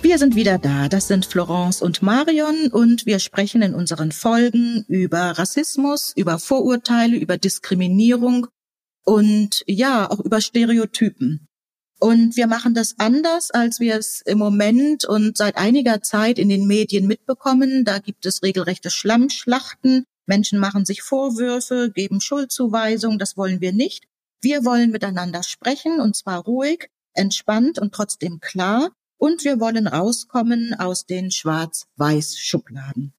Wir sind wieder da. Das sind Florence und Marion und wir sprechen in unseren Folgen über Rassismus, über Vorurteile, über Diskriminierung und ja, auch über Stereotypen. Und wir machen das anders, als wir es im Moment und seit einiger Zeit in den Medien mitbekommen. Da gibt es regelrechte Schlammschlachten. Menschen machen sich Vorwürfe, geben Schuldzuweisungen. Das wollen wir nicht. Wir wollen miteinander sprechen und zwar ruhig, entspannt und trotzdem klar. Und wir wollen rauskommen aus den Schwarz-Weiß-Schubladen.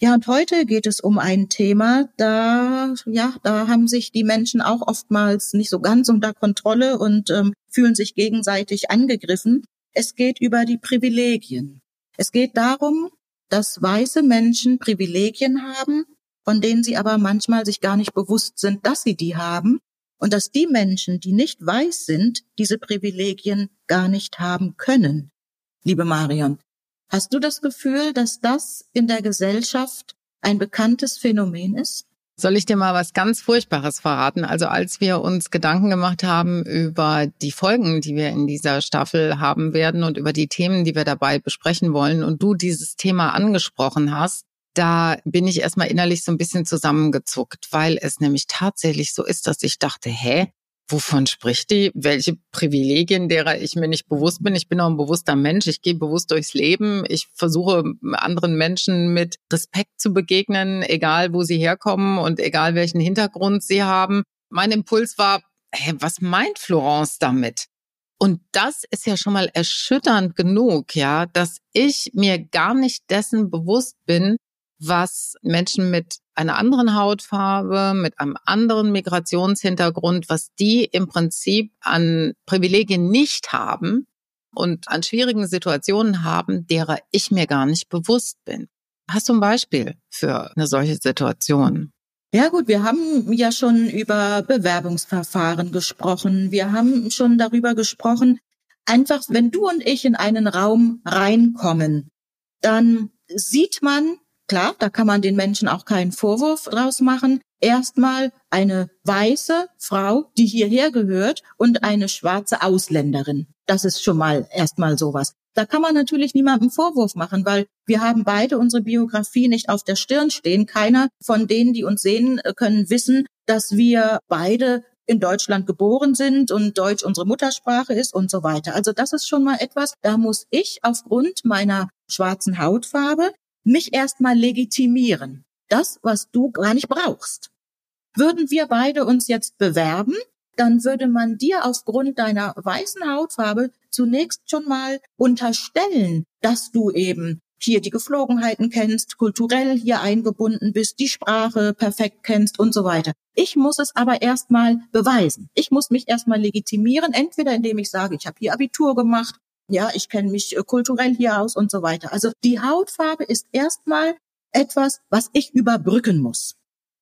Ja, und heute geht es um ein Thema, da, ja, da haben sich die Menschen auch oftmals nicht so ganz unter Kontrolle und ähm, fühlen sich gegenseitig angegriffen. Es geht über die Privilegien. Es geht darum, dass weiße Menschen Privilegien haben, von denen sie aber manchmal sich gar nicht bewusst sind, dass sie die haben und dass die Menschen, die nicht weiß sind, diese Privilegien gar nicht haben können. Liebe Marion, hast du das Gefühl, dass das in der Gesellschaft ein bekanntes Phänomen ist? Soll ich dir mal was ganz Furchtbares verraten? Also als wir uns Gedanken gemacht haben über die Folgen, die wir in dieser Staffel haben werden und über die Themen, die wir dabei besprechen wollen und du dieses Thema angesprochen hast, da bin ich erstmal innerlich so ein bisschen zusammengezuckt, weil es nämlich tatsächlich so ist, dass ich dachte, hä, wovon spricht die? Welche Privilegien, derer ich mir nicht bewusst bin? Ich bin auch ein bewusster Mensch. Ich gehe bewusst durchs Leben. Ich versuche anderen Menschen mit Respekt zu begegnen, egal wo sie herkommen und egal welchen Hintergrund sie haben. Mein Impuls war, hä, was meint Florence damit? Und das ist ja schon mal erschütternd genug, ja, dass ich mir gar nicht dessen bewusst bin, was Menschen mit einer anderen Hautfarbe, mit einem anderen Migrationshintergrund, was die im Prinzip an Privilegien nicht haben und an schwierigen Situationen haben, derer ich mir gar nicht bewusst bin. Hast du ein Beispiel für eine solche Situation? Ja gut, wir haben ja schon über Bewerbungsverfahren gesprochen. Wir haben schon darüber gesprochen, einfach wenn du und ich in einen Raum reinkommen, dann sieht man Klar, da kann man den Menschen auch keinen Vorwurf draus machen. Erstmal eine weiße Frau, die hierher gehört und eine schwarze Ausländerin. Das ist schon mal erstmal sowas. Da kann man natürlich niemandem Vorwurf machen, weil wir haben beide unsere Biografie nicht auf der Stirn stehen. Keiner von denen, die uns sehen, äh, können wissen, dass wir beide in Deutschland geboren sind und Deutsch unsere Muttersprache ist und so weiter. Also das ist schon mal etwas, da muss ich aufgrund meiner schwarzen Hautfarbe mich erstmal legitimieren. Das, was du gar nicht brauchst. Würden wir beide uns jetzt bewerben, dann würde man dir aufgrund deiner weißen Hautfarbe zunächst schon mal unterstellen, dass du eben hier die Geflogenheiten kennst, kulturell hier eingebunden bist, die Sprache perfekt kennst und so weiter. Ich muss es aber erstmal beweisen. Ich muss mich erstmal legitimieren, entweder indem ich sage, ich habe hier Abitur gemacht ja, ich kenne mich äh, kulturell hier aus und so weiter. Also die Hautfarbe ist erstmal etwas, was ich überbrücken muss.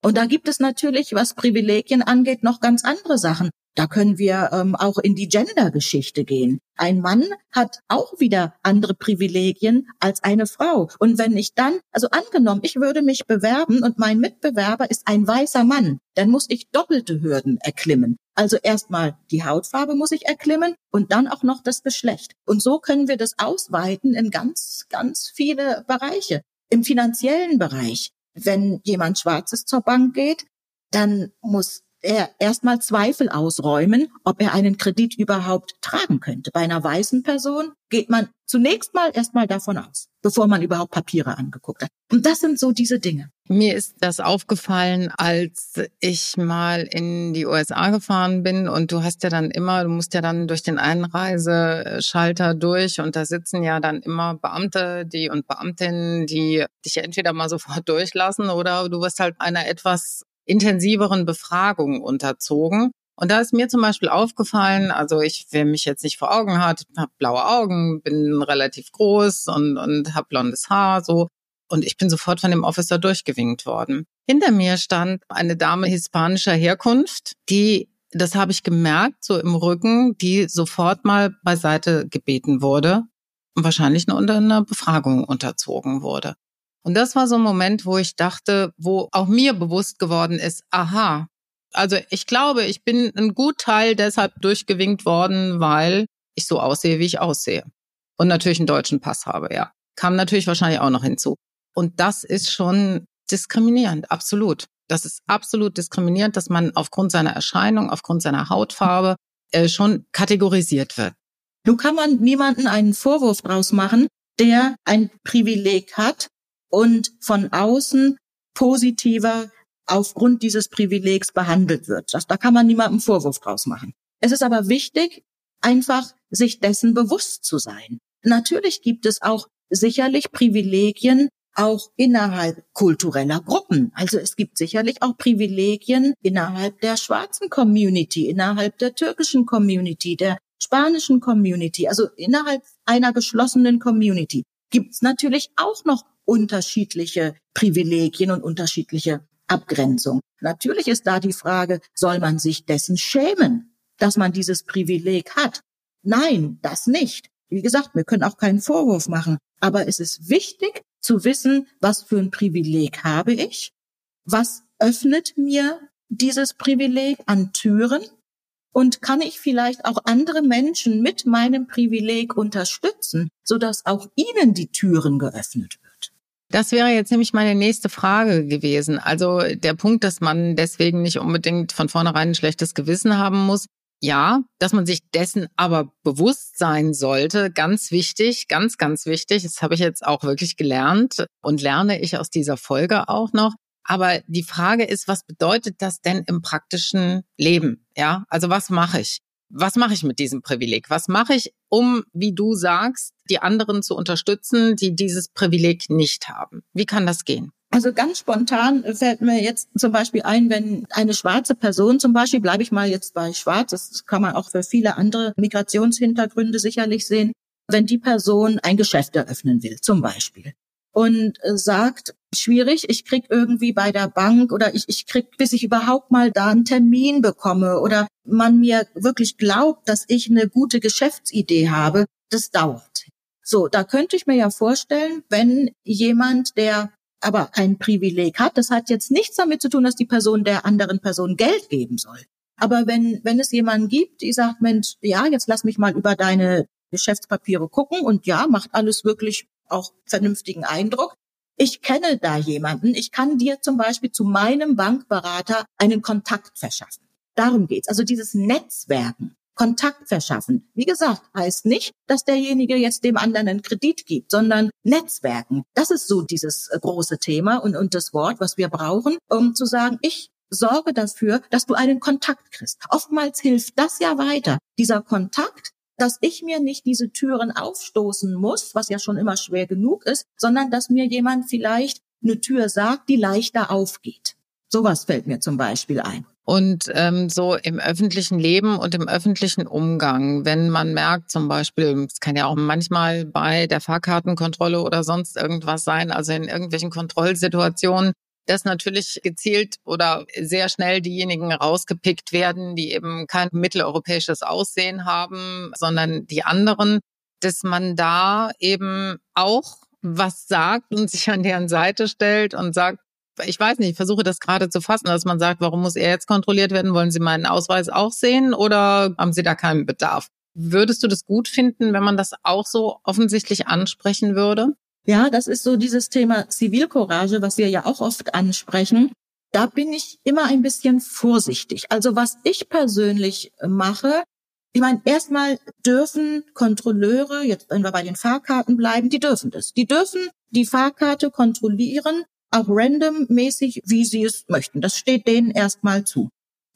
Und da gibt es natürlich, was Privilegien angeht, noch ganz andere Sachen. Da können wir ähm, auch in die Gender-Geschichte gehen. Ein Mann hat auch wieder andere Privilegien als eine Frau. Und wenn ich dann, also angenommen, ich würde mich bewerben und mein Mitbewerber ist ein weißer Mann, dann muss ich doppelte Hürden erklimmen. Also erstmal die Hautfarbe muss ich erklimmen und dann auch noch das Geschlecht. Und so können wir das ausweiten in ganz, ganz viele Bereiche. Im finanziellen Bereich, wenn jemand Schwarzes zur Bank geht, dann muss er erstmal Zweifel ausräumen, ob er einen Kredit überhaupt tragen könnte. Bei einer weißen Person geht man zunächst mal erstmal davon aus, bevor man überhaupt Papiere angeguckt hat. Und das sind so diese Dinge. Mir ist das aufgefallen, als ich mal in die USA gefahren bin und du hast ja dann immer, du musst ja dann durch den Einreiseschalter durch und da sitzen ja dann immer Beamte, die und Beamtinnen, die dich entweder mal sofort durchlassen oder du wirst halt einer etwas intensiveren Befragung unterzogen. Und da ist mir zum Beispiel aufgefallen, also ich, wer mich jetzt nicht vor Augen hat, habe blaue Augen, bin relativ groß und, und habe blondes Haar, so. Und ich bin sofort von dem Officer durchgewinkt worden. Hinter mir stand eine Dame hispanischer Herkunft, die, das habe ich gemerkt, so im Rücken, die sofort mal beiseite gebeten wurde und wahrscheinlich nur unter einer Befragung unterzogen wurde. Und das war so ein Moment, wo ich dachte, wo auch mir bewusst geworden ist, aha, also ich glaube, ich bin ein gut Teil deshalb durchgewinkt worden, weil ich so aussehe, wie ich aussehe. Und natürlich einen deutschen Pass habe, ja. Kam natürlich wahrscheinlich auch noch hinzu. Und das ist schon diskriminierend, absolut. Das ist absolut diskriminierend, dass man aufgrund seiner Erscheinung, aufgrund seiner Hautfarbe äh, schon kategorisiert wird. Nun kann man niemanden einen Vorwurf draus machen, der ein Privileg hat und von außen positiver aufgrund dieses Privilegs behandelt wird. Das, da kann man niemandem Vorwurf draus machen. Es ist aber wichtig, einfach sich dessen bewusst zu sein. Natürlich gibt es auch sicherlich Privilegien auch innerhalb kultureller Gruppen. Also es gibt sicherlich auch Privilegien innerhalb der schwarzen Community, innerhalb der türkischen Community, der spanischen Community, also innerhalb einer geschlossenen Community gibt es natürlich auch noch unterschiedliche Privilegien und unterschiedliche Abgrenzung. Natürlich ist da die Frage, soll man sich dessen schämen, dass man dieses Privileg hat? Nein, das nicht. Wie gesagt, wir können auch keinen Vorwurf machen. Aber es ist wichtig zu wissen, was für ein Privileg habe ich? Was öffnet mir dieses Privileg an Türen? Und kann ich vielleicht auch andere Menschen mit meinem Privileg unterstützen, sodass auch ihnen die Türen geöffnet? Das wäre jetzt nämlich meine nächste Frage gewesen. Also der Punkt, dass man deswegen nicht unbedingt von vornherein ein schlechtes Gewissen haben muss. Ja, dass man sich dessen aber bewusst sein sollte, ganz wichtig, ganz, ganz wichtig. Das habe ich jetzt auch wirklich gelernt und lerne ich aus dieser Folge auch noch. Aber die Frage ist, was bedeutet das denn im praktischen Leben? Ja, also was mache ich? Was mache ich mit diesem Privileg? Was mache ich, um, wie du sagst, die anderen zu unterstützen, die dieses Privileg nicht haben? Wie kann das gehen? Also ganz spontan fällt mir jetzt zum Beispiel ein, wenn eine schwarze Person zum Beispiel, bleibe ich mal jetzt bei Schwarz, das kann man auch für viele andere Migrationshintergründe sicherlich sehen, wenn die Person ein Geschäft eröffnen will, zum Beispiel und äh, sagt, schwierig, ich krieg irgendwie bei der Bank oder ich, ich krieg, bis ich überhaupt mal da einen Termin bekomme oder man mir wirklich glaubt, dass ich eine gute Geschäftsidee habe, das dauert. So, da könnte ich mir ja vorstellen, wenn jemand, der aber ein Privileg hat, das hat jetzt nichts damit zu tun, dass die Person der anderen Person Geld geben soll. Aber wenn, wenn es jemanden gibt, die sagt, Mensch, ja, jetzt lass mich mal über deine Geschäftspapiere gucken und ja, macht alles wirklich auch vernünftigen Eindruck. Ich kenne da jemanden. Ich kann dir zum Beispiel zu meinem Bankberater einen Kontakt verschaffen. Darum geht's. Also dieses Netzwerken. Kontakt verschaffen. Wie gesagt, heißt nicht, dass derjenige jetzt dem anderen einen Kredit gibt, sondern Netzwerken. Das ist so dieses äh, große Thema und, und das Wort, was wir brauchen, um zu sagen, ich sorge dafür, dass du einen Kontakt kriegst. Oftmals hilft das ja weiter. Dieser Kontakt, dass ich mir nicht diese Türen aufstoßen muss, was ja schon immer schwer genug ist, sondern dass mir jemand vielleicht eine Tür sagt, die leichter aufgeht. Sowas fällt mir zum Beispiel ein. Und ähm, so im öffentlichen Leben und im öffentlichen Umgang, wenn man merkt zum Beispiel, es kann ja auch manchmal bei der Fahrkartenkontrolle oder sonst irgendwas sein, also in irgendwelchen Kontrollsituationen, dass natürlich gezielt oder sehr schnell diejenigen rausgepickt werden, die eben kein mitteleuropäisches Aussehen haben, sondern die anderen, dass man da eben auch was sagt und sich an deren Seite stellt und sagt, ich weiß nicht, ich versuche das gerade zu fassen, dass man sagt, warum muss er jetzt kontrolliert werden? Wollen Sie meinen Ausweis auch sehen oder haben Sie da keinen Bedarf? Würdest du das gut finden, wenn man das auch so offensichtlich ansprechen würde? Ja, das ist so dieses Thema Zivilcourage, was wir ja auch oft ansprechen. Da bin ich immer ein bisschen vorsichtig. Also was ich persönlich mache, ich meine, erstmal dürfen Kontrolleure, jetzt wenn wir bei den Fahrkarten bleiben, die dürfen das. Die dürfen die Fahrkarte kontrollieren, auch randommäßig, wie sie es möchten. Das steht denen erstmal zu.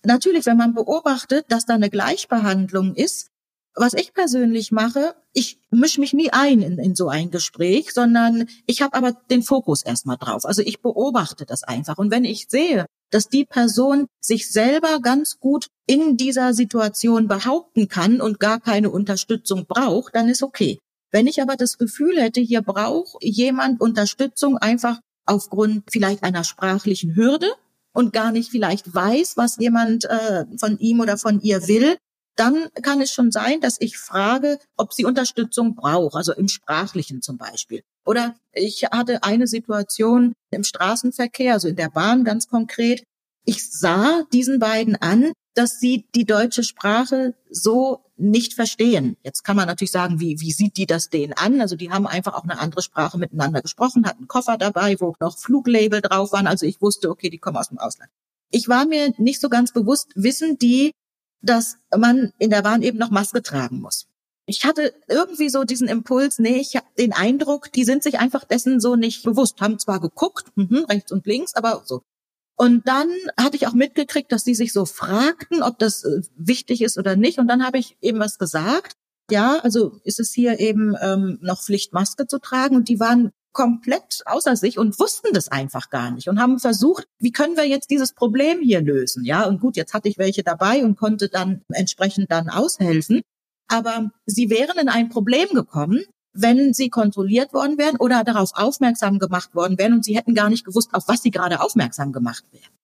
Natürlich, wenn man beobachtet, dass da eine Gleichbehandlung ist, was ich persönlich mache, ich mische mich nie ein in, in so ein Gespräch, sondern ich habe aber den Fokus erstmal drauf. Also ich beobachte das einfach. Und wenn ich sehe, dass die Person sich selber ganz gut in dieser Situation behaupten kann und gar keine Unterstützung braucht, dann ist okay. Wenn ich aber das Gefühl hätte, hier braucht jemand Unterstützung einfach aufgrund vielleicht einer sprachlichen Hürde und gar nicht vielleicht weiß, was jemand äh, von ihm oder von ihr will, dann kann es schon sein, dass ich frage, ob sie Unterstützung braucht, also im Sprachlichen zum Beispiel. Oder ich hatte eine Situation im Straßenverkehr, also in der Bahn ganz konkret. Ich sah diesen beiden an, dass sie die deutsche Sprache so nicht verstehen. Jetzt kann man natürlich sagen, wie, wie sieht die das denen an? Also die haben einfach auch eine andere Sprache miteinander gesprochen, hatten Koffer dabei, wo noch Fluglabel drauf waren. Also ich wusste, okay, die kommen aus dem Ausland. Ich war mir nicht so ganz bewusst, wissen die, dass man in der Bahn eben noch Maske tragen muss. Ich hatte irgendwie so diesen Impuls, nee, ich habe den Eindruck, die sind sich einfach dessen so nicht bewusst, haben zwar geguckt, mh, rechts und links, aber so. Und dann hatte ich auch mitgekriegt, dass die sich so fragten, ob das äh, wichtig ist oder nicht. Und dann habe ich eben was gesagt. Ja, also ist es hier eben ähm, noch Pflicht, Maske zu tragen. Und die waren komplett außer sich und wussten das einfach gar nicht und haben versucht, wie können wir jetzt dieses Problem hier lösen? Ja, und gut, jetzt hatte ich welche dabei und konnte dann entsprechend dann aushelfen. Aber sie wären in ein Problem gekommen, wenn sie kontrolliert worden wären oder darauf aufmerksam gemacht worden wären und sie hätten gar nicht gewusst, auf was sie gerade aufmerksam gemacht wären.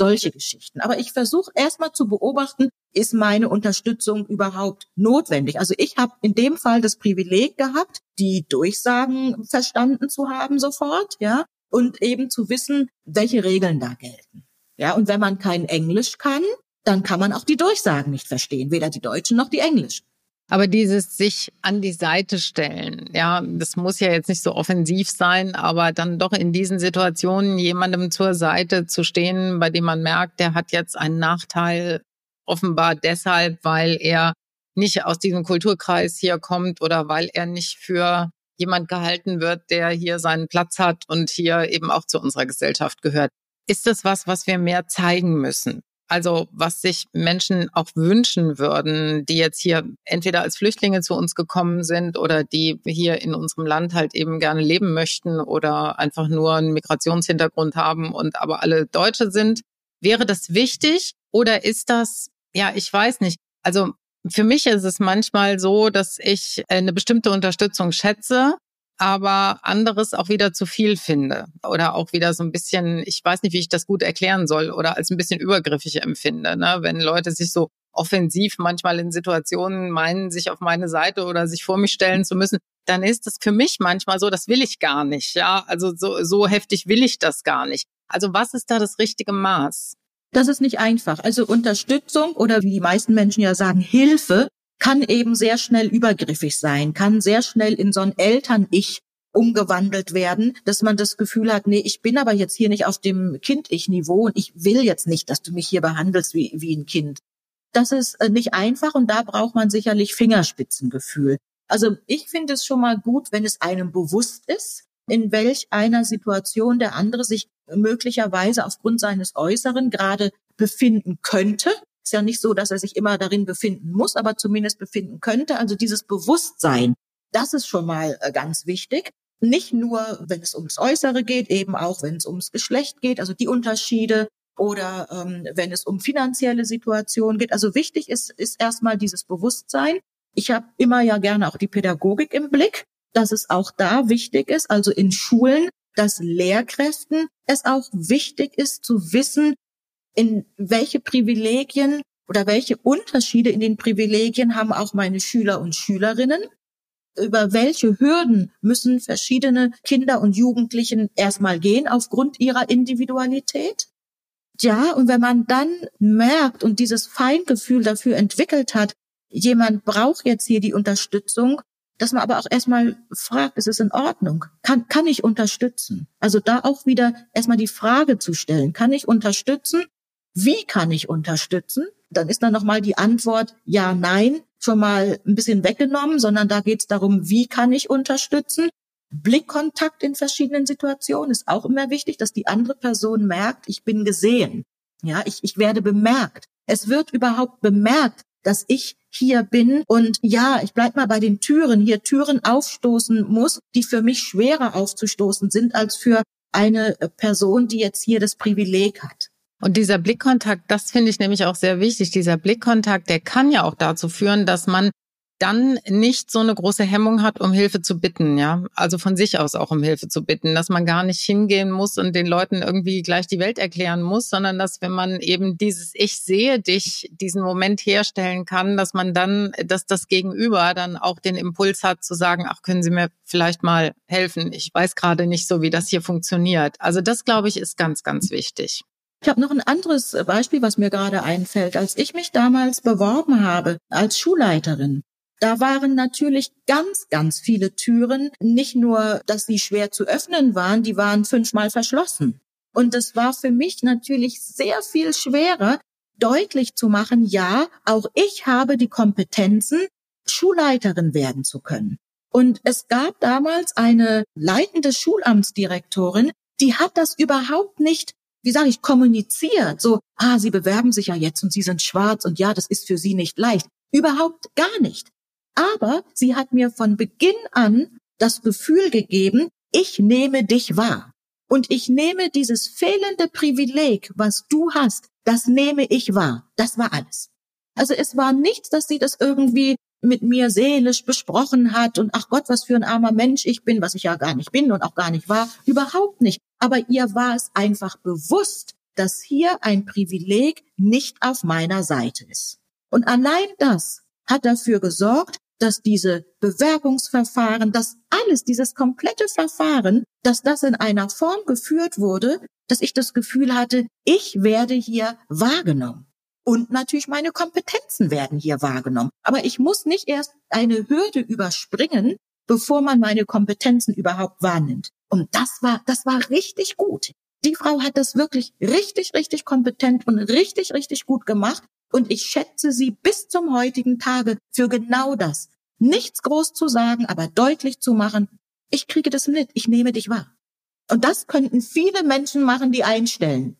Solche Geschichten. Aber ich versuche erstmal zu beobachten, ist meine Unterstützung überhaupt notwendig? Also ich habe in dem Fall das Privileg gehabt, die Durchsagen verstanden zu haben sofort, ja, und eben zu wissen, welche Regeln da gelten. Ja, und wenn man kein Englisch kann, dann kann man auch die Durchsagen nicht verstehen, weder die Deutschen noch die Englischen. Aber dieses sich an die Seite stellen, ja, das muss ja jetzt nicht so offensiv sein, aber dann doch in diesen Situationen jemandem zur Seite zu stehen, bei dem man merkt, der hat jetzt einen Nachteil, offenbar deshalb, weil er nicht aus diesem Kulturkreis hier kommt oder weil er nicht für jemand gehalten wird, der hier seinen Platz hat und hier eben auch zu unserer Gesellschaft gehört. Ist das was, was wir mehr zeigen müssen? Also was sich Menschen auch wünschen würden, die jetzt hier entweder als Flüchtlinge zu uns gekommen sind oder die hier in unserem Land halt eben gerne leben möchten oder einfach nur einen Migrationshintergrund haben und aber alle Deutsche sind. Wäre das wichtig oder ist das, ja, ich weiß nicht. Also für mich ist es manchmal so, dass ich eine bestimmte Unterstützung schätze aber anderes auch wieder zu viel finde oder auch wieder so ein bisschen, ich weiß nicht, wie ich das gut erklären soll oder als ein bisschen übergriffig empfinde, ne? wenn Leute sich so offensiv manchmal in Situationen meinen, sich auf meine Seite oder sich vor mich stellen zu müssen, dann ist das für mich manchmal so, das will ich gar nicht, ja, also so, so heftig will ich das gar nicht. Also was ist da das richtige Maß? Das ist nicht einfach. Also Unterstützung oder wie die meisten Menschen ja sagen, Hilfe kann eben sehr schnell übergriffig sein, kann sehr schnell in so ein Eltern-Ich umgewandelt werden, dass man das Gefühl hat, nee, ich bin aber jetzt hier nicht auf dem Kind-Ich-Niveau und ich will jetzt nicht, dass du mich hier behandelst wie, wie ein Kind. Das ist äh, nicht einfach und da braucht man sicherlich Fingerspitzengefühl. Also ich finde es schon mal gut, wenn es einem bewusst ist, in welch einer Situation der andere sich möglicherweise aufgrund seines Äußeren gerade befinden könnte ist ja nicht so, dass er sich immer darin befinden muss, aber zumindest befinden könnte. Also dieses Bewusstsein, das ist schon mal äh, ganz wichtig. Nicht nur, wenn es ums Äußere geht, eben auch, wenn es ums Geschlecht geht, also die Unterschiede oder ähm, wenn es um finanzielle Situationen geht. Also wichtig ist, ist erstmal dieses Bewusstsein. Ich habe immer ja gerne auch die Pädagogik im Blick, dass es auch da wichtig ist, also in Schulen, dass Lehrkräften es auch wichtig ist zu wissen, in welche Privilegien oder welche Unterschiede in den Privilegien haben auch meine Schüler und Schülerinnen? Über welche Hürden müssen verschiedene Kinder und Jugendlichen erstmal gehen aufgrund ihrer Individualität? Ja, und wenn man dann merkt und dieses Feingefühl dafür entwickelt hat, jemand braucht jetzt hier die Unterstützung, dass man aber auch erstmal fragt, ist es in Ordnung? Kann, kann ich unterstützen? Also da auch wieder erstmal die Frage zu stellen, kann ich unterstützen? Wie kann ich unterstützen? Dann ist dann nochmal die Antwort ja, nein schon mal ein bisschen weggenommen, sondern da geht es darum, wie kann ich unterstützen? Blickkontakt in verschiedenen Situationen ist auch immer wichtig, dass die andere Person merkt, ich bin gesehen. Ja, ich, ich werde bemerkt. Es wird überhaupt bemerkt, dass ich hier bin und ja, ich bleib mal bei den Türen, hier Türen aufstoßen muss, die für mich schwerer aufzustoßen sind als für eine Person, die jetzt hier das Privileg hat. Und dieser Blickkontakt, das finde ich nämlich auch sehr wichtig. Dieser Blickkontakt, der kann ja auch dazu führen, dass man dann nicht so eine große Hemmung hat, um Hilfe zu bitten, ja. Also von sich aus auch um Hilfe zu bitten, dass man gar nicht hingehen muss und den Leuten irgendwie gleich die Welt erklären muss, sondern dass wenn man eben dieses Ich sehe dich, diesen Moment herstellen kann, dass man dann, dass das Gegenüber dann auch den Impuls hat zu sagen, ach, können Sie mir vielleicht mal helfen? Ich weiß gerade nicht so, wie das hier funktioniert. Also das, glaube ich, ist ganz, ganz wichtig. Ich habe noch ein anderes Beispiel, was mir gerade einfällt. Als ich mich damals beworben habe als Schulleiterin, da waren natürlich ganz, ganz viele Türen. Nicht nur, dass sie schwer zu öffnen waren, die waren fünfmal verschlossen. Und es war für mich natürlich sehr viel schwerer, deutlich zu machen, ja, auch ich habe die Kompetenzen, Schulleiterin werden zu können. Und es gab damals eine leitende Schulamtsdirektorin, die hat das überhaupt nicht, wie sage ich, kommuniziert. So, ah, Sie bewerben sich ja jetzt und Sie sind schwarz und ja, das ist für Sie nicht leicht. Überhaupt gar nicht. Aber sie hat mir von Beginn an das Gefühl gegeben, ich nehme dich wahr. Und ich nehme dieses fehlende Privileg, was du hast, das nehme ich wahr. Das war alles. Also es war nichts, dass sie das irgendwie mit mir seelisch besprochen hat und ach Gott, was für ein armer Mensch ich bin, was ich ja gar nicht bin und auch gar nicht war. Überhaupt nicht. Aber ihr war es einfach bewusst, dass hier ein Privileg nicht auf meiner Seite ist. Und allein das hat dafür gesorgt, dass diese Bewerbungsverfahren, dass alles, dieses komplette Verfahren, dass das in einer Form geführt wurde, dass ich das Gefühl hatte, ich werde hier wahrgenommen. Und natürlich meine Kompetenzen werden hier wahrgenommen. Aber ich muss nicht erst eine Hürde überspringen, bevor man meine Kompetenzen überhaupt wahrnimmt. Und das war, das war richtig gut. Die Frau hat das wirklich richtig, richtig kompetent und richtig, richtig gut gemacht. Und ich schätze sie bis zum heutigen Tage für genau das. Nichts groß zu sagen, aber deutlich zu machen, ich kriege das mit, ich nehme dich wahr. Und das könnten viele Menschen machen, die einstellen.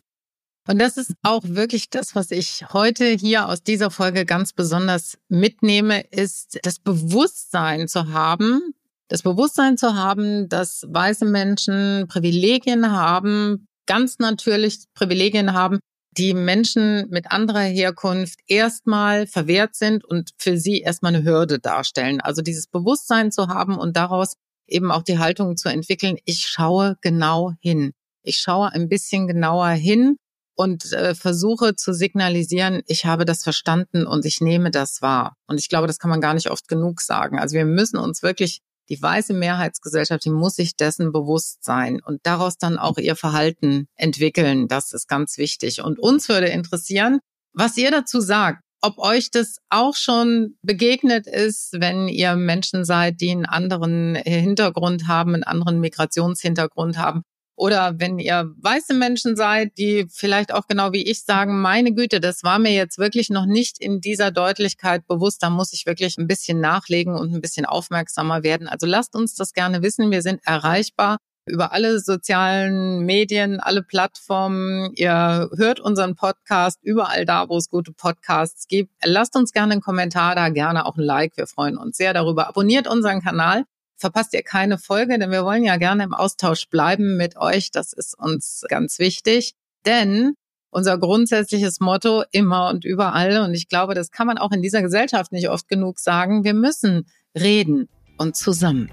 Und das ist auch wirklich das, was ich heute hier aus dieser Folge ganz besonders mitnehme, ist das Bewusstsein zu haben, das Bewusstsein zu haben, dass weiße Menschen Privilegien haben, ganz natürlich Privilegien haben, die Menschen mit anderer Herkunft erstmal verwehrt sind und für sie erstmal eine Hürde darstellen. Also dieses Bewusstsein zu haben und daraus eben auch die Haltung zu entwickeln, ich schaue genau hin. Ich schaue ein bisschen genauer hin und äh, versuche zu signalisieren, ich habe das verstanden und ich nehme das wahr. Und ich glaube, das kann man gar nicht oft genug sagen. Also wir müssen uns wirklich die weiße Mehrheitsgesellschaft, die muss sich dessen bewusst sein und daraus dann auch ihr Verhalten entwickeln. Das ist ganz wichtig. Und uns würde interessieren, was ihr dazu sagt. Ob euch das auch schon begegnet ist, wenn ihr Menschen seid, die einen anderen Hintergrund haben, einen anderen Migrationshintergrund haben, oder wenn ihr weiße Menschen seid, die vielleicht auch genau wie ich sagen, meine Güte, das war mir jetzt wirklich noch nicht in dieser Deutlichkeit bewusst, da muss ich wirklich ein bisschen nachlegen und ein bisschen aufmerksamer werden. Also lasst uns das gerne wissen. Wir sind erreichbar über alle sozialen Medien, alle Plattformen. Ihr hört unseren Podcast überall da, wo es gute Podcasts gibt. Lasst uns gerne einen Kommentar da, gerne auch ein Like. Wir freuen uns sehr darüber. Abonniert unseren Kanal verpasst ihr keine Folge, denn wir wollen ja gerne im Austausch bleiben mit euch. Das ist uns ganz wichtig, denn unser grundsätzliches Motto immer und überall, und ich glaube, das kann man auch in dieser Gesellschaft nicht oft genug sagen, wir müssen reden und zusammen.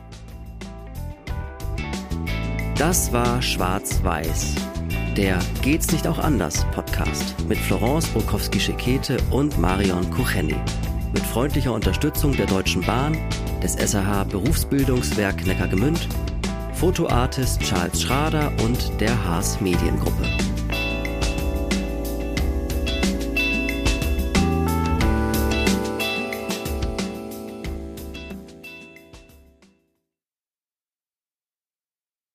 Das war Schwarz-Weiß, der Geht's nicht auch anders Podcast mit Florence Bukowski-Schekete und Marion Kucheni. Mit freundlicher Unterstützung der Deutschen Bahn des SAH Berufsbildungswerk Neckargemünd, Fotoartist Charles Schrader und der Haas Mediengruppe.